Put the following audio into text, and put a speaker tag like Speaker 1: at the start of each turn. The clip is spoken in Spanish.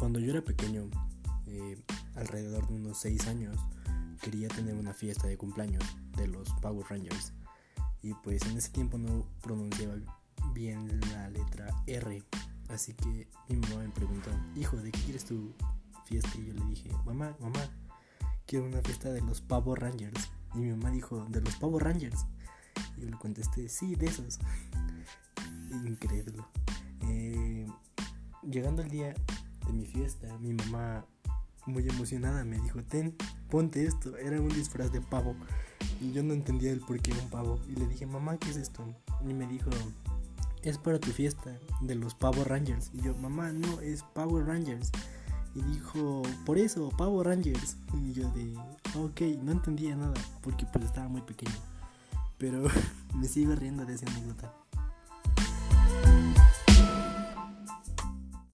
Speaker 1: Cuando yo era pequeño, eh, alrededor de unos 6 años, quería tener una fiesta de cumpleaños de los Power Rangers. Y pues en ese tiempo no pronunciaba bien la letra R. Así que mi mamá me preguntó, hijo, ¿de qué quieres tu fiesta? Y yo le dije, mamá, mamá, quiero una fiesta de los Power Rangers. Y mi mamá dijo, ¿de los Power Rangers? Y yo le contesté, sí, de esos. Increíble. Eh, llegando el día mi fiesta, mi mamá, muy emocionada, me dijo, ten, ponte esto. Era un disfraz de pavo. Y yo no entendía el por qué un pavo. Y le dije, mamá, ¿qué es esto? Y me dijo, es para tu fiesta de los Power Rangers. Y yo, mamá, no, es Power Rangers. Y dijo, por eso, Power Rangers. Y yo de, ok, no entendía nada, porque pues estaba muy pequeño. Pero me sigo riendo de esa anécdota.